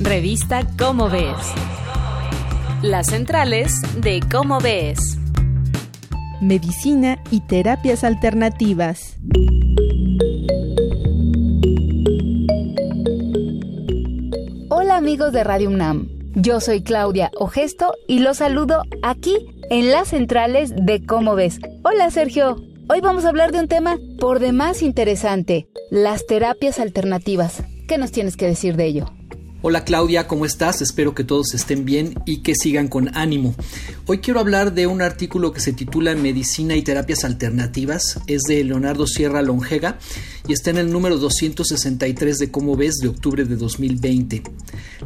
Revista Cómo Ves. Las centrales de Cómo Ves. Medicina y terapias alternativas. Hola amigos de Radio UNAM. Yo soy Claudia Ogesto y los saludo aquí en las centrales de Cómo Ves. Hola Sergio. Hoy vamos a hablar de un tema por demás interesante, las terapias alternativas. ¿Qué nos tienes que decir de ello? Hola Claudia, ¿cómo estás? Espero que todos estén bien y que sigan con ánimo. Hoy quiero hablar de un artículo que se titula Medicina y terapias alternativas. Es de Leonardo Sierra Longega y está en el número 263 de Cómo ves de octubre de 2020.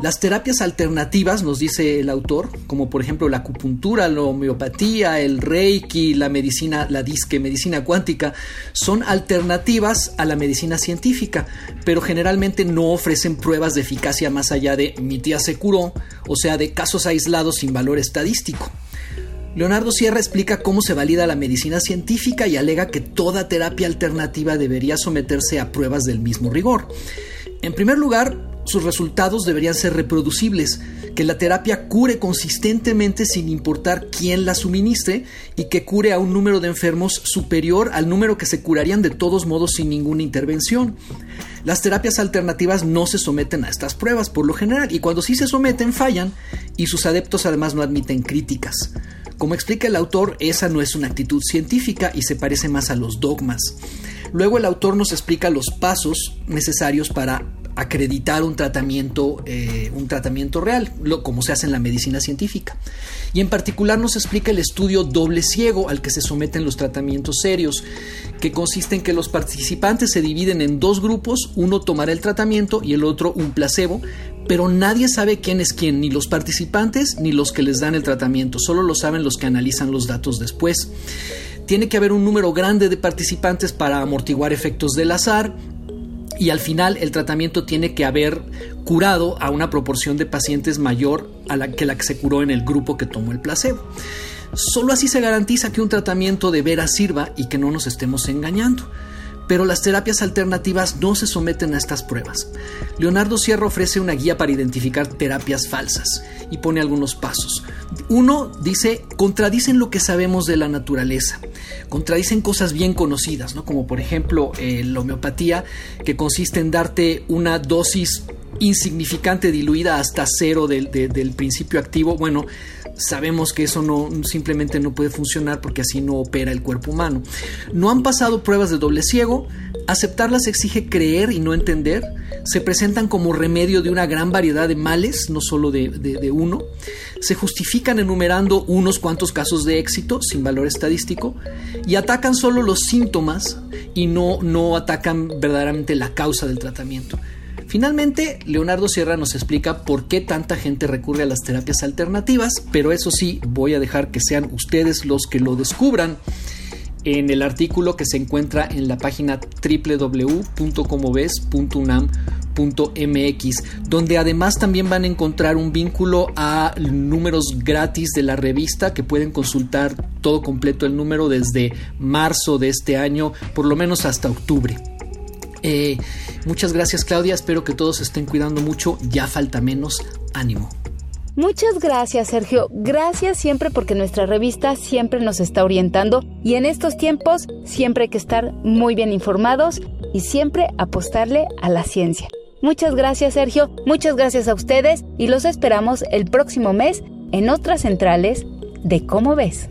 Las terapias alternativas, nos dice el autor, como por ejemplo la acupuntura, la homeopatía, el reiki, la medicina, la disque, medicina cuántica, son alternativas a la medicina científica, pero generalmente no ofrecen pruebas de eficacia más allá de mi tía se curó, o sea, de casos aislados sin valor estadístico. Leonardo Sierra explica cómo se valida la medicina científica y alega que toda terapia alternativa debería someterse a pruebas del mismo rigor. En primer lugar, sus resultados deberían ser reproducibles, que la terapia cure consistentemente sin importar quién la suministre y que cure a un número de enfermos superior al número que se curarían de todos modos sin ninguna intervención. Las terapias alternativas no se someten a estas pruebas por lo general y cuando sí se someten fallan y sus adeptos además no admiten críticas. Como explica el autor, esa no es una actitud científica y se parece más a los dogmas. Luego el autor nos explica los pasos necesarios para acreditar un tratamiento, eh, un tratamiento real, como se hace en la medicina científica. Y en particular nos explica el estudio doble ciego al que se someten los tratamientos serios, que consiste en que los participantes se dividen en dos grupos, uno tomará el tratamiento y el otro un placebo, pero nadie sabe quién es quién, ni los participantes ni los que les dan el tratamiento, solo lo saben los que analizan los datos después. Tiene que haber un número grande de participantes para amortiguar efectos del azar, y al final el tratamiento tiene que haber curado a una proporción de pacientes mayor a la que la que se curó en el grupo que tomó el placebo. Solo así se garantiza que un tratamiento de veras sirva y que no nos estemos engañando pero las terapias alternativas no se someten a estas pruebas. Leonardo Sierra ofrece una guía para identificar terapias falsas y pone algunos pasos. Uno dice, contradicen lo que sabemos de la naturaleza, contradicen cosas bien conocidas, ¿no? como por ejemplo eh, la homeopatía, que consiste en darte una dosis insignificante diluida hasta cero del, del principio activo. Bueno, sabemos que eso no simplemente no puede funcionar porque así no opera el cuerpo humano. No han pasado pruebas de doble ciego, aceptarlas exige creer y no entender, se presentan como remedio de una gran variedad de males, no solo de, de uno, se justifican enumerando unos cuantos casos de éxito sin valor estadístico y atacan solo los síntomas y no, no atacan verdaderamente la causa del tratamiento. Finalmente, Leonardo Sierra nos explica por qué tanta gente recurre a las terapias alternativas, pero eso sí, voy a dejar que sean ustedes los que lo descubran en el artículo que se encuentra en la página www.comoves.unam.mx, donde además también van a encontrar un vínculo a números gratis de la revista que pueden consultar todo completo el número desde marzo de este año, por lo menos hasta octubre. Eh, muchas gracias Claudia, espero que todos estén cuidando mucho, ya falta menos ánimo. Muchas gracias Sergio, gracias siempre porque nuestra revista siempre nos está orientando y en estos tiempos siempre hay que estar muy bien informados y siempre apostarle a la ciencia. Muchas gracias Sergio, muchas gracias a ustedes y los esperamos el próximo mes en otras centrales de Cómo ves.